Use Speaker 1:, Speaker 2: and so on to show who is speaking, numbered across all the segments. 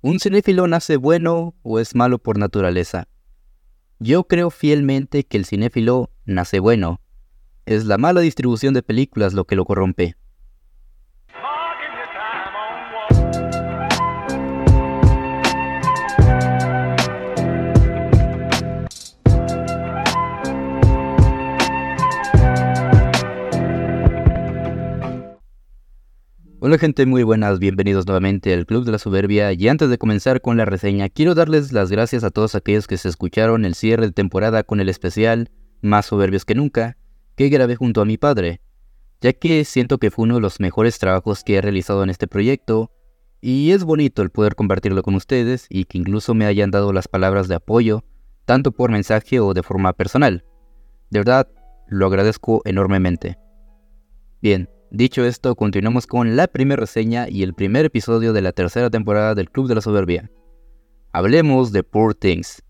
Speaker 1: ¿Un cinéfilo nace bueno o es malo por naturaleza? Yo creo fielmente que el cinéfilo nace bueno. Es la mala distribución de películas lo que lo corrompe. Hola gente muy buenas, bienvenidos nuevamente al Club de la Soberbia y antes de comenzar con la reseña quiero darles las gracias a todos aquellos que se escucharon el cierre de temporada con el especial Más Soberbios que Nunca que grabé junto a mi padre, ya que siento que fue uno de los mejores trabajos que he realizado en este proyecto y es bonito el poder compartirlo con ustedes y que incluso me hayan dado las palabras de apoyo, tanto por mensaje o de forma personal. De verdad, lo agradezco enormemente. Bien, Dicho esto, continuamos con la primera reseña y el primer episodio de la tercera temporada del Club de la Soberbia. Hablemos de Poor Things.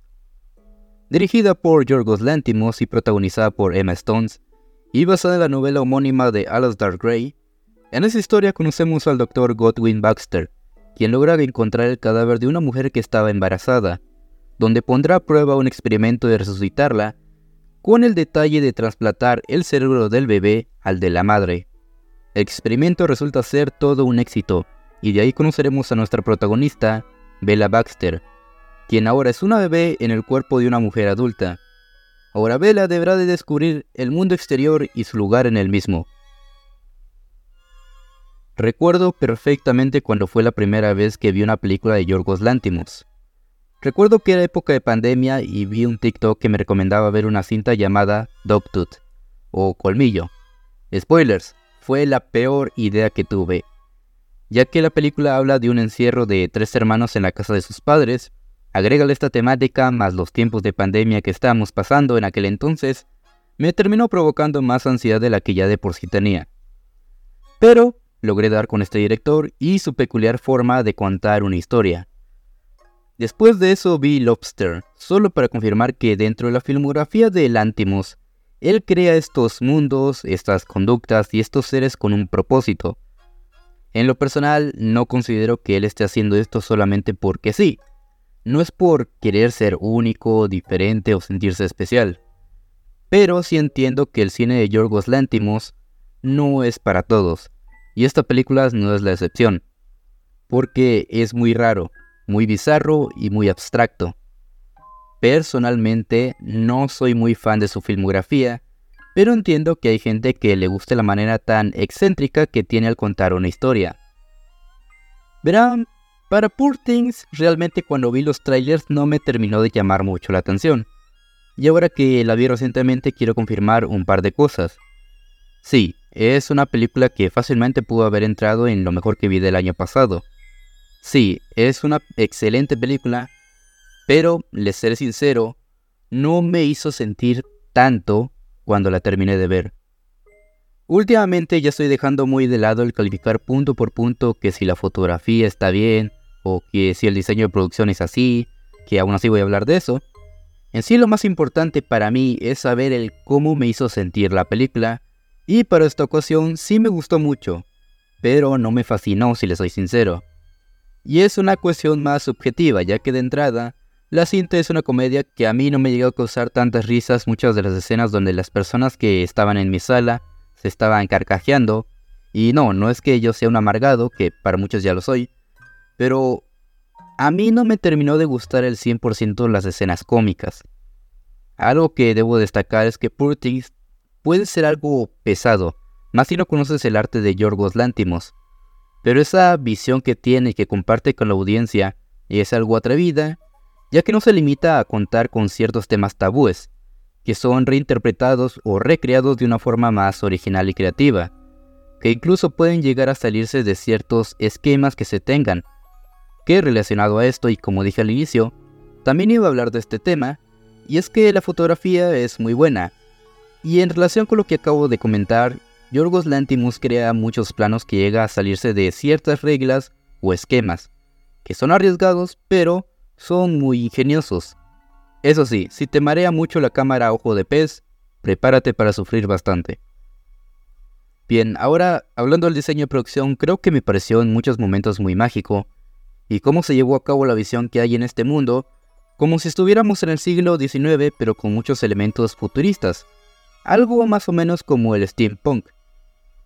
Speaker 1: Dirigida por Yorgos Lantimos y protagonizada por Emma Stones, y basada en la novela homónima de Alasdair Gray, en esa historia conocemos al Dr. Godwin Baxter, quien logra encontrar el cadáver de una mujer que estaba embarazada, donde pondrá a prueba un experimento de resucitarla, con el detalle de trasplantar el cerebro del bebé al de la madre. El experimento resulta ser todo un éxito, y de ahí conoceremos a nuestra protagonista, Bella Baxter, quien ahora es una bebé en el cuerpo de una mujer adulta. Ahora Bella deberá de descubrir el mundo exterior y su lugar en el mismo. Recuerdo perfectamente cuando fue la primera vez que vi una película de Yorgos Lantimos. Recuerdo que era época de pandemia y vi un TikTok que me recomendaba ver una cinta llamada Dogtooth o Colmillo. Spoilers, fue la peor idea que tuve, ya que la película habla de un encierro de tres hermanos en la casa de sus padres, agrégale esta temática más los tiempos de pandemia que estábamos pasando en aquel entonces, me terminó provocando más ansiedad de la que ya de por sí tenía. Pero logré dar con este director y su peculiar forma de contar una historia. Después de eso vi Lobster, solo para confirmar que dentro de la filmografía de Lantimos él crea estos mundos, estas conductas y estos seres con un propósito. En lo personal, no considero que él esté haciendo esto solamente porque sí. No es por querer ser único, diferente o sentirse especial. Pero sí entiendo que el cine de Yorgos Lantimos no es para todos. Y esta película no es la excepción. Porque es muy raro, muy bizarro y muy abstracto. Personalmente no soy muy fan de su filmografía, pero entiendo que hay gente que le guste la manera tan excéntrica que tiene al contar una historia. Verán, para Poor Things realmente cuando vi los trailers no me terminó de llamar mucho la atención. Y ahora que la vi recientemente quiero confirmar un par de cosas. Sí, es una película que fácilmente pudo haber entrado en lo mejor que vi del año pasado. Sí, es una excelente película, pero, les seré sincero, no me hizo sentir tanto cuando la terminé de ver. Últimamente ya estoy dejando muy de lado el calificar punto por punto que si la fotografía está bien o que si el diseño de producción es así, que aún así voy a hablar de eso. En sí lo más importante para mí es saber el cómo me hizo sentir la película y para esta ocasión sí me gustó mucho, pero no me fascinó si le soy sincero. Y es una cuestión más subjetiva ya que de entrada la cinta es una comedia que a mí no me llegó a causar tantas risas muchas de las escenas donde las personas que estaban en mi sala se estaban carcajeando. Y no, no es que yo sea un amargado, que para muchos ya lo soy, pero a mí no me terminó de gustar el 100% las escenas cómicas. Algo que debo destacar es que Poor puede ser algo pesado, más si no conoces el arte de Yorgos Lántimos. Pero esa visión que tiene y que comparte con la audiencia es algo atrevida ya que no se limita a contar con ciertos temas tabúes, que son reinterpretados o recreados de una forma más original y creativa, que incluso pueden llegar a salirse de ciertos esquemas que se tengan. Que relacionado a esto, y como dije al inicio, también iba a hablar de este tema, y es que la fotografía es muy buena. Y en relación con lo que acabo de comentar, Yorgos Lantimos crea muchos planos que llega a salirse de ciertas reglas o esquemas, que son arriesgados, pero son muy ingeniosos. Eso sí, si te marea mucho la cámara ojo de pez, prepárate para sufrir bastante. Bien, ahora hablando del diseño de producción, creo que me pareció en muchos momentos muy mágico, y cómo se llevó a cabo la visión que hay en este mundo, como si estuviéramos en el siglo XIX pero con muchos elementos futuristas, algo más o menos como el steampunk.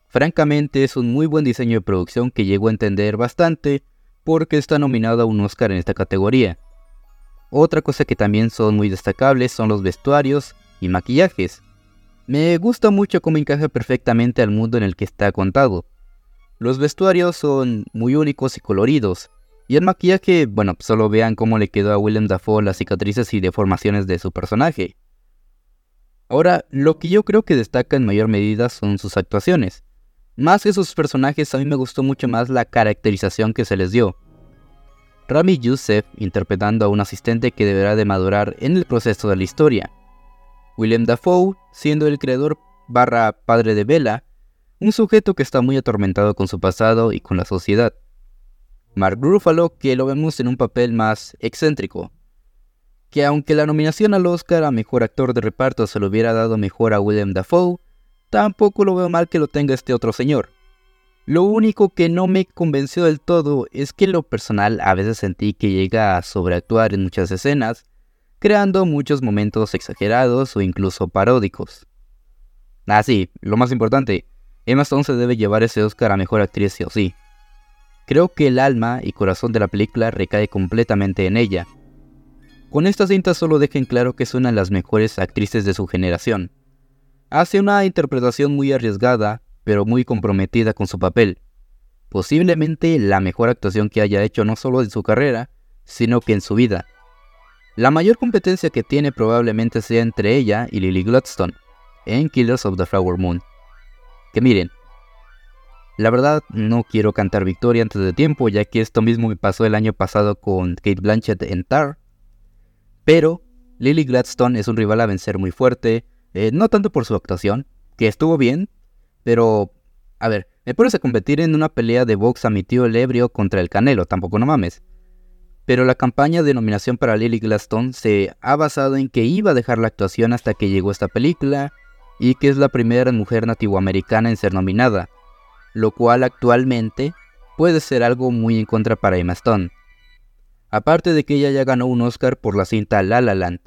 Speaker 1: Francamente es un muy buen diseño de producción que llego a entender bastante porque está nominado a un Oscar en esta categoría. Otra cosa que también son muy destacables son los vestuarios y maquillajes. Me gusta mucho cómo encaja perfectamente al mundo en el que está contado. Los vestuarios son muy únicos y coloridos, y el maquillaje, bueno, solo vean cómo le quedó a William Dafoe las cicatrices y deformaciones de su personaje. Ahora, lo que yo creo que destaca en mayor medida son sus actuaciones. Más que sus personajes, a mí me gustó mucho más la caracterización que se les dio. Rami Youssef interpretando a un asistente que deberá de madurar en el proceso de la historia. William Dafoe siendo el creador barra padre de Bella, un sujeto que está muy atormentado con su pasado y con la sociedad. Mark Ruffalo, que lo vemos en un papel más excéntrico, que aunque la nominación al Oscar a Mejor Actor de Reparto se lo hubiera dado mejor a William Dafoe, tampoco lo veo mal que lo tenga este otro señor. Lo único que no me convenció del todo es que en lo personal a veces sentí que llega a sobreactuar en muchas escenas, creando muchos momentos exagerados o incluso paródicos. Ah, sí, lo más importante, Emma Stone se debe llevar ese Oscar a Mejor Actriz sí o sí. Creo que el alma y corazón de la película recae completamente en ella. Con esta cinta solo dejen claro que es una de las mejores actrices de su generación. Hace una interpretación muy arriesgada, pero muy comprometida con su papel. Posiblemente la mejor actuación que haya hecho no solo en su carrera, sino que en su vida. La mayor competencia que tiene probablemente sea entre ella y Lily Gladstone, en Killers of the Flower Moon. Que miren, la verdad no quiero cantar victoria antes de tiempo, ya que esto mismo me pasó el año pasado con Kate Blanchett en Tar. Pero Lily Gladstone es un rival a vencer muy fuerte, eh, no tanto por su actuación, que estuvo bien, pero, a ver, me pones a competir en una pelea de box a mi tío el ebrio contra el Canelo, tampoco no mames. Pero la campaña de nominación para Lily Gladstone se ha basado en que iba a dejar la actuación hasta que llegó esta película y que es la primera mujer nativoamericana en ser nominada, lo cual actualmente puede ser algo muy en contra para Emma Stone. Aparte de que ella ya ganó un Oscar por la cinta La La Land.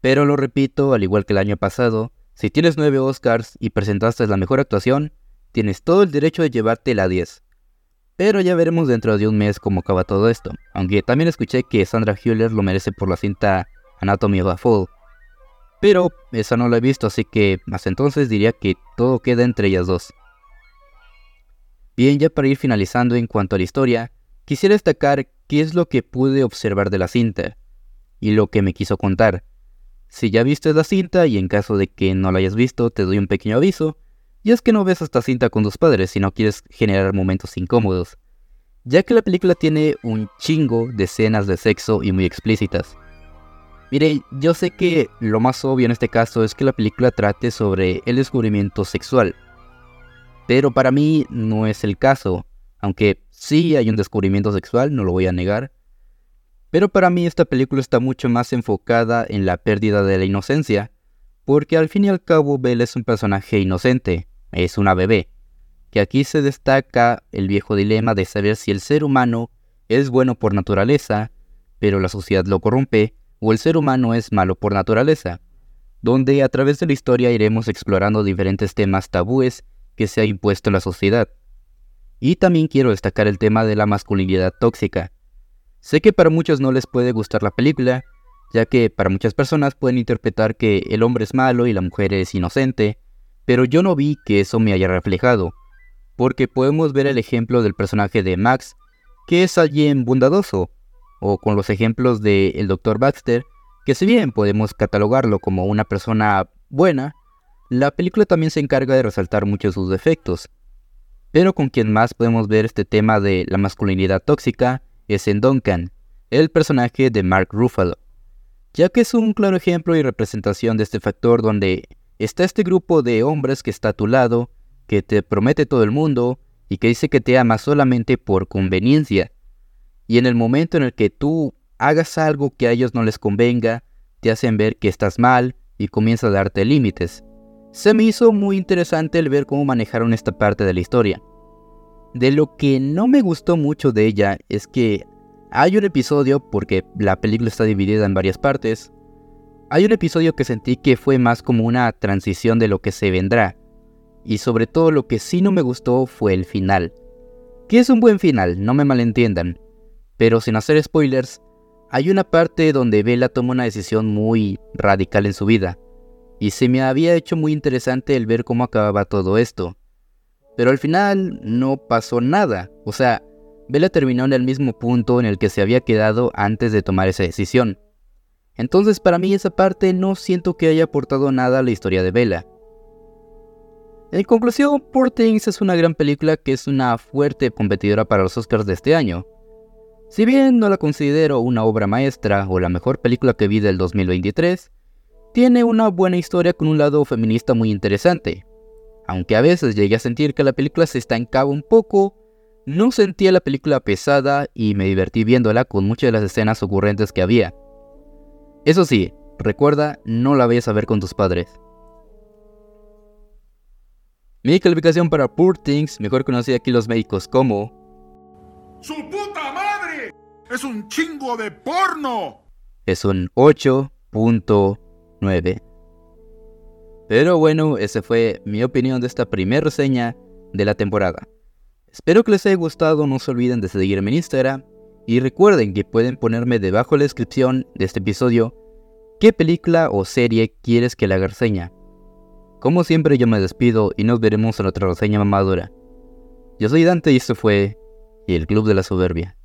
Speaker 1: Pero lo repito, al igual que el año pasado, si tienes 9 Oscars y presentaste la mejor actuación, tienes todo el derecho de llevarte la 10. Pero ya veremos dentro de un mes cómo acaba todo esto, aunque también escuché que Sandra Hüller lo merece por la cinta Anatomy of a Fall. Pero esa no la he visto, así que hasta entonces diría que todo queda entre ellas dos. Bien, ya para ir finalizando en cuanto a la historia, quisiera destacar qué es lo que pude observar de la cinta y lo que me quiso contar. Si ya viste la cinta y en caso de que no la hayas visto, te doy un pequeño aviso, y es que no ves esta cinta con tus padres si no quieres generar momentos incómodos, ya que la película tiene un chingo de escenas de sexo y muy explícitas. Mire, yo sé que lo más obvio en este caso es que la película trate sobre el descubrimiento sexual, pero para mí no es el caso, aunque sí hay un descubrimiento sexual, no lo voy a negar, pero para mí esta película está mucho más enfocada en la pérdida de la inocencia, porque al fin y al cabo Belle es un personaje inocente, es una bebé, que aquí se destaca el viejo dilema de saber si el ser humano es bueno por naturaleza, pero la sociedad lo corrompe, o el ser humano es malo por naturaleza, donde a través de la historia iremos explorando diferentes temas tabúes que se ha impuesto la sociedad. Y también quiero destacar el tema de la masculinidad tóxica, Sé que para muchos no les puede gustar la película, ya que para muchas personas pueden interpretar que el hombre es malo y la mujer es inocente, pero yo no vi que eso me haya reflejado, porque podemos ver el ejemplo del personaje de Max, que es alguien bondadoso, o con los ejemplos del el Dr. Baxter, que si bien podemos catalogarlo como una persona buena, la película también se encarga de resaltar muchos sus defectos. Pero con quien más podemos ver este tema de la masculinidad tóxica es en Duncan, el personaje de Mark Ruffalo, ya que es un claro ejemplo y representación de este factor donde está este grupo de hombres que está a tu lado, que te promete todo el mundo y que dice que te ama solamente por conveniencia. Y en el momento en el que tú hagas algo que a ellos no les convenga, te hacen ver que estás mal y comienza a darte límites. Se me hizo muy interesante el ver cómo manejaron esta parte de la historia. De lo que no me gustó mucho de ella es que Hay un episodio, porque la película está dividida en varias partes, hay un episodio que sentí que fue más como una transición de lo que se vendrá. Y sobre todo lo que sí no me gustó fue el final. Que es un buen final, no me malentiendan. Pero sin hacer spoilers, hay una parte donde Bella toma una decisión muy radical en su vida. Y se me había hecho muy interesante el ver cómo acababa todo esto. Pero al final no pasó nada. O sea, Bella terminó en el mismo punto en el que se había quedado antes de tomar esa decisión. Entonces para mí esa parte no siento que haya aportado nada a la historia de Bella. En conclusión, Poor Things es una gran película que es una fuerte competidora para los Oscars de este año. Si bien no la considero una obra maestra o la mejor película que vi del 2023, tiene una buena historia con un lado feminista muy interesante. Aunque a veces llegué a sentir que la película se estancaba un poco, no sentía la película pesada y me divertí viéndola con muchas de las escenas ocurrentes que había. Eso sí, recuerda, no la vayas a ver con tus padres. Mi calificación para Poor Things, mejor conocida aquí los médicos como...
Speaker 2: ¡Su puta madre! ¡Es un chingo de porno!
Speaker 1: Es un 8.9. Pero bueno, esa fue mi opinión de esta primera reseña de la temporada. Espero que les haya gustado, no se olviden de seguirme en Instagram y recuerden que pueden ponerme debajo de la descripción de este episodio qué película o serie quieres que la haga reseña. Como siempre yo me despido y nos veremos en otra reseña mamadura. Yo soy Dante y esto fue El Club de la Soberbia.